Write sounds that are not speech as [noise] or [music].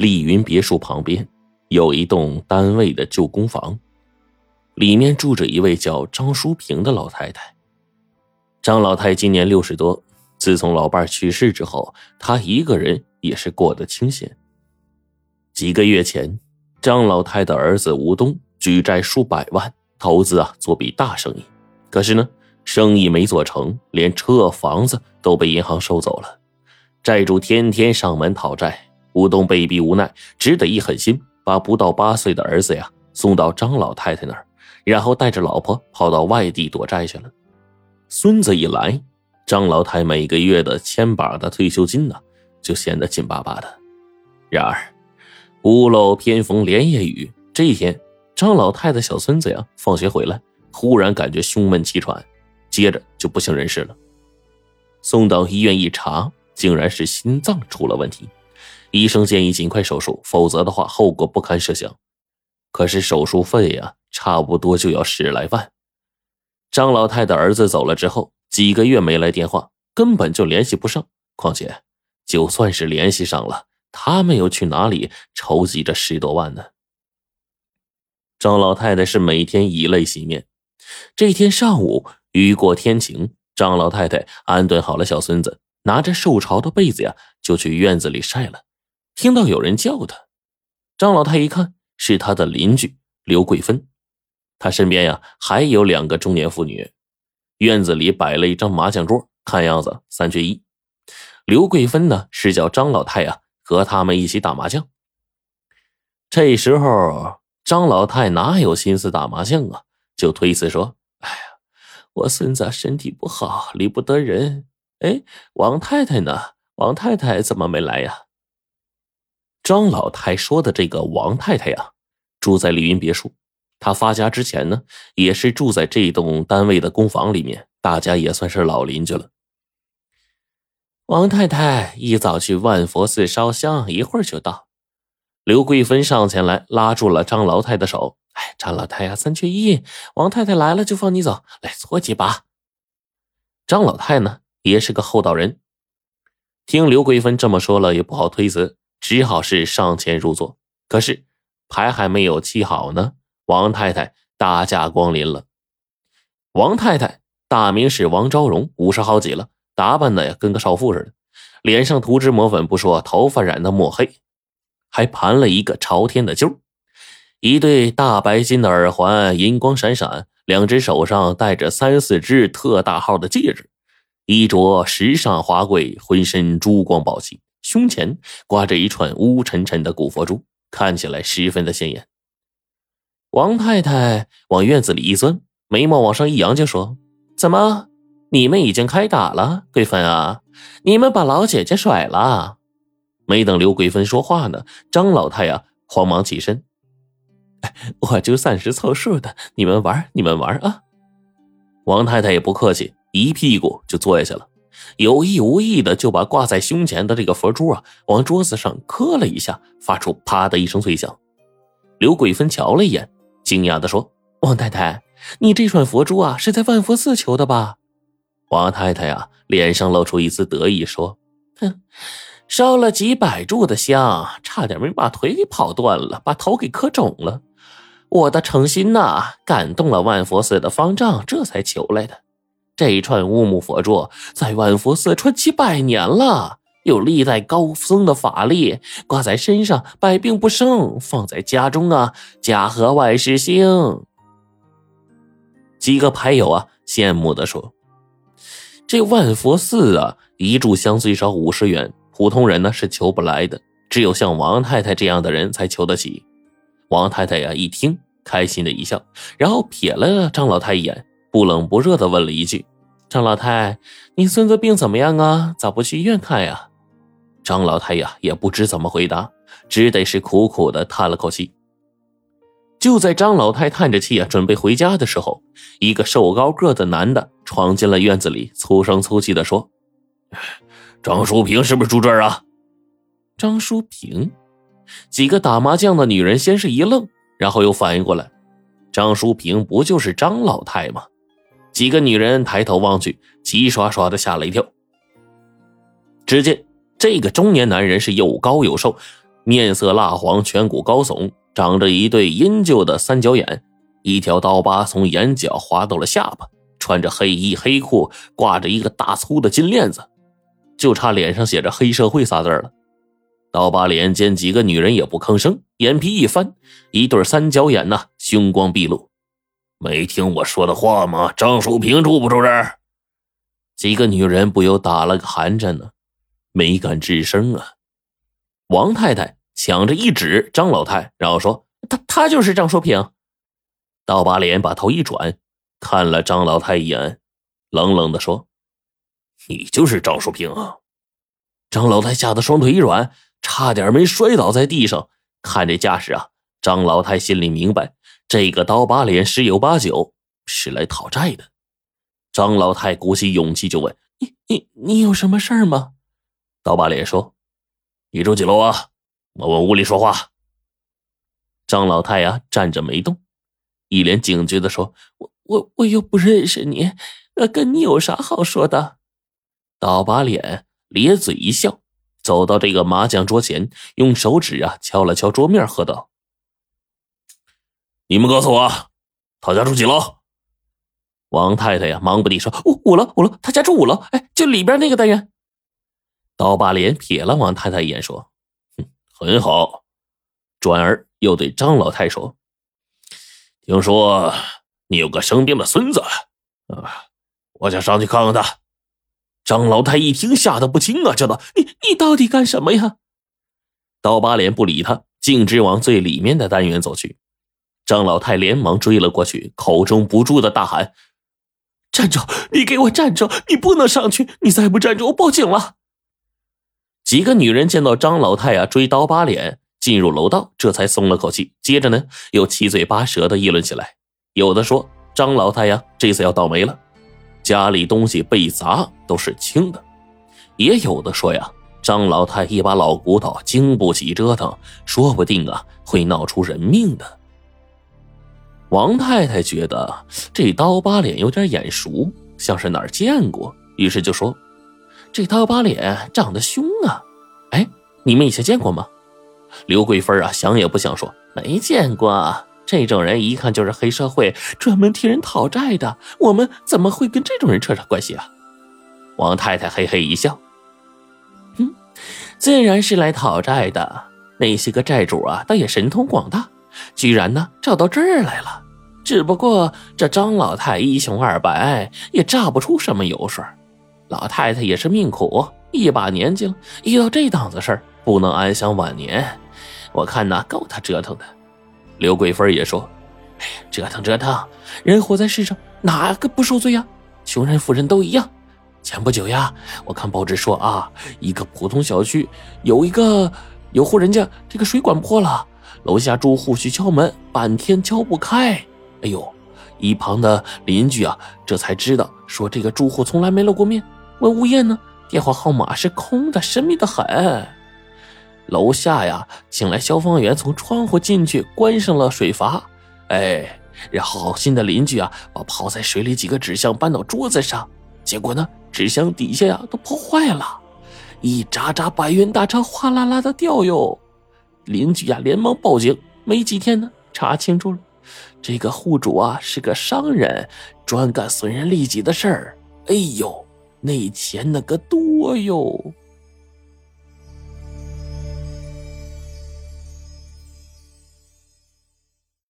丽云别墅旁边有一栋单位的旧公房，里面住着一位叫张淑萍的老太太。张老太今年六十多，自从老伴去世之后，她一个人也是过得清闲。几个月前，张老太的儿子吴东举债数百万，投资啊做笔大生意，可是呢，生意没做成，连车房子都被银行收走了，债主天天上门讨债，吴东被逼无奈，只得一狠心，把不到八岁的儿子呀送到张老太太那儿，然后带着老婆跑到外地躲债去了。孙子一来，张老太每个月的千把的退休金呢，就显得紧巴巴的。然而，屋漏偏逢连夜雨，这一天，张老太的小孙子呀，放学回来，忽然感觉胸闷气喘，接着就不省人事了。送到医院一查，竟然是心脏出了问题，医生建议尽快手术，否则的话，后果不堪设想。可是手术费呀，差不多就要十来万。张老太的儿子走了之后，几个月没来电话，根本就联系不上。况且，就算是联系上了，他们又去哪里筹集这十多万呢？张老太太是每天以泪洗面。这天上午，雨过天晴，张老太太安顿好了小孙子，拿着受潮的被子呀，就去院子里晒了。听到有人叫他，张老太一看，是她的邻居刘桂芬。他身边呀还有两个中年妇女，院子里摆了一张麻将桌，看样子三缺一。刘桂芬呢是叫张老太呀和他们一起打麻将。这时候张老太哪有心思打麻将啊？就推辞说：“哎呀，我孙子身体不好，理不得人。哎，王太太呢？王太太怎么没来呀？”张老太说的这个王太太呀，住在丽云别墅。她发家之前呢，也是住在这栋单位的公房里面，大家也算是老邻居了。王太太一早去万佛寺烧香，一会儿就到。刘桂芬上前来拉住了张老太的手：“哎，张老太呀，三缺一，王太太来了就放你走，来搓几把。”张老太呢，也是个厚道人，听刘桂芬这么说了，也不好推辞，只好是上前入座。可是牌还没有砌好呢。王太太大驾光临了。王太太大名是王昭荣，五十好几了，打扮的呀跟个少妇似的，脸上涂脂抹粉不说，头发染的墨黑，还盘了一个朝天的揪，一对大白金的耳环，银光闪闪，两只手上戴着三四只特大号的戒指，衣着时尚华贵，浑身珠光宝气，胸前挂着一串乌沉沉的古佛珠，看起来十分的显眼。王太太往院子里一钻，眉毛往上一扬，就说：“怎么，你们已经开打了？桂芬啊，你们把老姐姐甩了？”没等刘桂芬说话呢，张老太呀慌忙起身：“ [laughs] 我就暂时凑数的，你们玩，你们玩啊！”王太太也不客气，一屁股就坐下了，有意无意的就把挂在胸前的这个佛珠啊往桌子上磕了一下，发出啪的一声脆响。刘桂芬瞧了一眼。惊讶的说：“王太太，你这串佛珠啊，是在万佛寺求的吧？”王太太呀，脸上露出一丝得意，说：“哼，烧了几百炷的香，差点没把腿给跑断了，把头给磕肿了。我的诚心呐，感动了万佛寺的方丈，这才求来的。这串乌木佛珠在万佛寺传几百年了。”有历代高僧的法力，挂在身上百病不生；放在家中啊，家和万事兴。几个牌友啊，羡慕的说：“这万佛寺啊，一炷香最少五十元，普通人呢是求不来的，只有像王太太这样的人才求得起。”王太太呀，一听开心的一笑，然后瞥了张老太一眼，不冷不热的问了一句：“张老太，你孙子病怎么样啊？咋不去医院看呀？”张老太呀，也不知怎么回答，只得是苦苦的叹了口气。就在张老太叹着气啊，准备回家的时候，一个瘦高个的男的闯进了院子里，粗声粗气的说：“张淑平是不是住这儿啊？”张淑平，几个打麻将的女人先是一愣，然后又反应过来，张淑平不就是张老太吗？几个女人抬头望去，齐刷刷的吓了一跳。只见。这个中年男人是又高又瘦，面色蜡黄，颧骨高耸，长着一对阴旧的三角眼，一条刀疤从眼角滑到了下巴，穿着黑衣黑裤，挂着一个大粗的金链子，就差脸上写着“黑社会”仨字了。刀疤脸见几个女人也不吭声，眼皮一翻，一对三角眼呐，凶光毕露。没听我说的话吗？张淑平住不住这儿？几个女人不由打了个寒颤呢，没敢吱声啊。王太太抢着一指张老太，然后说：“他他就是张淑平。”刀疤脸把头一转，看了张老太一眼，冷冷的说：“你就是张淑平啊！”张老太吓得双腿一软，差点没摔倒在地上。看这架势啊，张老太心里明白。这个刀疤脸十有八九是来讨债的。张老太鼓起勇气就问：“你你你有什么事儿吗？”刀疤脸说：“你住几楼啊？我往屋里说话。”张老太呀站着没动，一脸警觉的说：“我我我又不认识你，那跟你有啥好说的？”刀疤脸咧嘴一笑，走到这个麻将桌前，用手指啊敲了敲桌面，喝道。你们告诉我，他家住几楼？王太太呀，忙不迭说：“五五楼，五楼，他家住五楼。哎，就里边那个单元。”刀疤脸瞥了王太太一眼，说：“哼，很好。”转而又对张老太说：“听说你有个生病的孙子，啊，我想上去看看他。”张老太一听，吓得不轻啊，叫道：“你你到底干什么呀？”刀疤脸不理他，径直往最里面的单元走去。张老太连忙追了过去，口中不住的大喊：“站住！你给我站住！你不能上去！你再不站住，我报警了！”几个女人见到张老太啊追刀疤脸进入楼道，这才松了口气。接着呢，又七嘴八舌的议论起来。有的说张老太呀这次要倒霉了，家里东西被砸都是轻的；也有的说呀，张老太一把老骨头经不起折腾，说不定啊会闹出人命的。王太太觉得这刀疤脸有点眼熟，像是哪儿见过，于是就说：“这刀疤脸长得凶啊！哎，你们以前见过吗？”刘桂芬啊，想也不想说：“没见过。这种人一看就是黑社会，专门替人讨债的。我们怎么会跟这种人扯上关系啊？”王太太嘿嘿一笑：“哼，自然是来讨债的。那些个债主啊，倒也神通广大。”居然呢找到这儿来了，只不过这张老太一穷二白，也榨不出什么油水。老太太也是命苦，一把年纪了，遇到这档子事儿，不能安享晚年。我看呐，够他折腾的。刘桂芬也说：“哎，折腾折腾，人活在世上，哪个不受罪呀？穷人富人都一样。前不久呀，我看报纸说啊，一个普通小区有一个有户人家，这个水管破了。”楼下住户去敲门，半天敲不开。哎呦，一旁的邻居啊，这才知道说这个住户从来没露过面。问物业呢，电话号码是空的，神秘的很。楼下呀，请来消防员从窗户进去，关上了水阀。哎，然后好心的邻居啊，把泡在水里几个纸箱搬到桌子上，结果呢，纸箱底下呀都破坏了，一扎扎白云大钞哗啦啦的掉哟。邻居呀，连忙报警。没几天呢，查清楚了，这个户主啊是个商人，专干损人利己的事儿。哎呦，那钱那个多哟！